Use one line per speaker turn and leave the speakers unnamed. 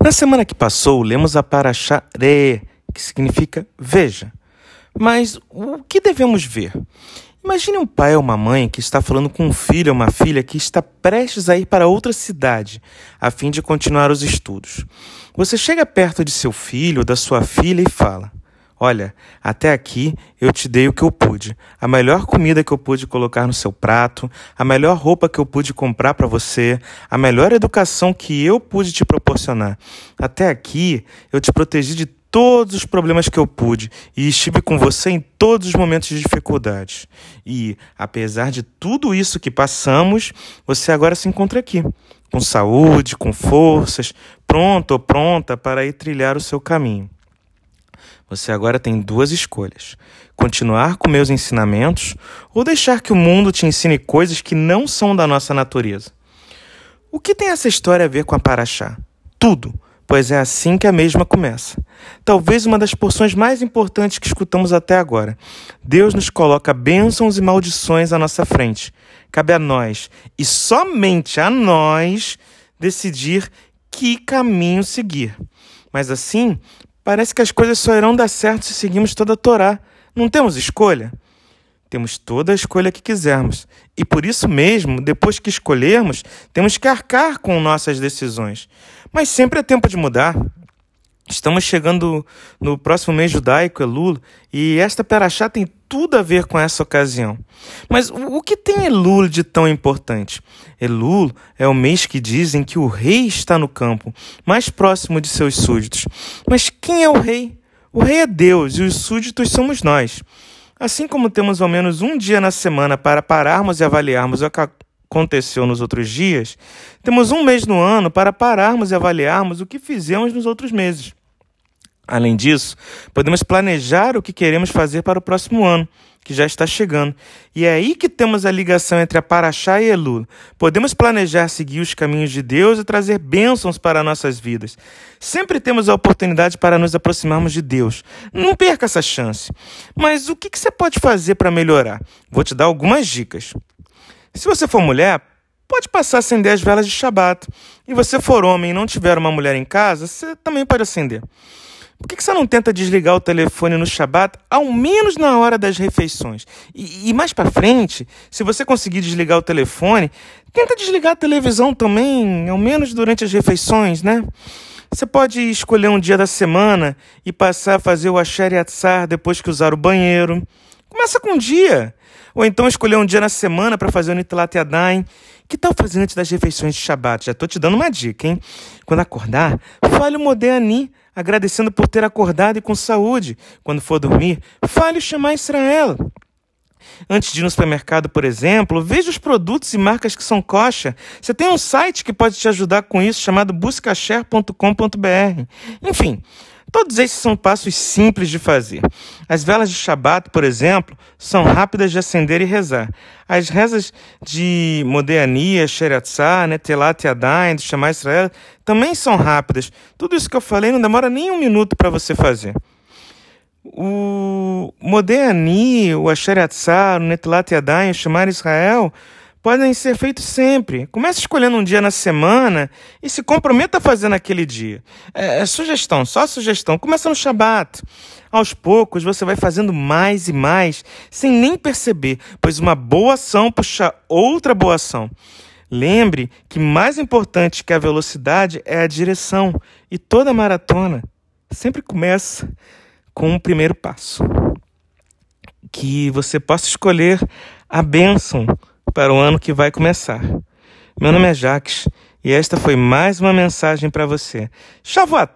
Na semana que passou, lemos a Parashá Re, que significa veja. Mas o que devemos ver? Imagine um pai ou uma mãe que está falando com um filho ou uma filha que está prestes a ir para outra cidade, a fim de continuar os estudos. Você chega perto de seu filho ou da sua filha e fala: Olha, até aqui eu te dei o que eu pude, a melhor comida que eu pude colocar no seu prato, a melhor roupa que eu pude comprar para você, a melhor educação que eu pude te proporcionar. Até aqui eu te protegi de todos os problemas que eu pude e estive com você em todos os momentos de dificuldade. E, apesar de tudo isso que passamos, você agora se encontra aqui, com saúde, com forças, pronto ou pronta para ir trilhar o seu caminho. Você agora tem duas escolhas: continuar com meus ensinamentos ou deixar que o mundo te ensine coisas que não são da nossa natureza. O que tem essa história a ver com a Paraxá? Tudo, pois é assim que a mesma começa. Talvez uma das porções mais importantes que escutamos até agora. Deus nos coloca bênçãos e maldições à nossa frente. Cabe a nós, e somente a nós, decidir que caminho seguir. Mas assim, Parece que as coisas só irão dar certo se seguirmos toda a Torá. Não temos escolha? Temos toda a escolha que quisermos. E por isso mesmo, depois que escolhermos, temos que arcar com nossas decisões. Mas sempre é tempo de mudar. Estamos chegando no próximo mês judaico, Elul, e esta Perachá tem tudo a ver com essa ocasião. Mas o que tem Elul de tão importante? Elul é o mês que dizem que o rei está no campo, mais próximo de seus súditos. Mas quem é o rei? O rei é Deus e os súditos somos nós. Assim como temos ao menos um dia na semana para pararmos e avaliarmos o que aconteceu nos outros dias, temos um mês no ano para pararmos e avaliarmos o que fizemos nos outros meses. Além disso, podemos planejar o que queremos fazer para o próximo ano, que já está chegando. E é aí que temos a ligação entre a Paraxá e Elul. Podemos planejar seguir os caminhos de Deus e trazer bênçãos para nossas vidas. Sempre temos a oportunidade para nos aproximarmos de Deus. Não perca essa chance. Mas o que você pode fazer para melhorar? Vou te dar algumas dicas. Se você for mulher, pode passar a acender as velas de Shabat. E você for homem e não tiver uma mulher em casa, você também pode acender. Por que você não tenta desligar o telefone no Shabat, ao menos na hora das refeições? E, e mais para frente, se você conseguir desligar o telefone, tenta desligar a televisão também, ao menos durante as refeições, né? Você pode escolher um dia da semana e passar a fazer o Asher Yatzar depois que usar o banheiro. Começa com um dia. Ou então escolher um dia na semana para fazer o Nitlat Yadayim. Que tal fazer antes das refeições de Shabat? Já estou te dando uma dica, hein? Quando acordar, fale o Modéani agradecendo por ter acordado e com saúde. Quando for dormir, fale chamar Israel. Antes de ir no supermercado, por exemplo, veja os produtos e marcas que são coxa. Você tem um site que pode te ajudar com isso, chamado buscashare.com.br. Enfim, Todos esses são passos simples de fazer. As velas de Shabat, por exemplo, são rápidas de acender e rezar. As rezas de Modéania, Sheratzah, Netelat Yadayim, do Shema Israel, também são rápidas. Tudo isso que eu falei não demora nem um minuto para você fazer. O Modéani, o Asheratzah, o Netelat Yadayim, o Shema Israel podem ser feitos sempre. Comece escolhendo um dia na semana e se comprometa a fazer naquele dia. É, é sugestão, só sugestão. Começa no Shabat. Aos poucos você vai fazendo mais e mais sem nem perceber, pois uma boa ação puxa outra boa ação. Lembre que mais importante que a velocidade é a direção e toda maratona sempre começa com um primeiro passo. Que você possa escolher a bênção para o ano que vai começar. Meu nome é Jaques e esta foi mais uma mensagem para você. Shavuot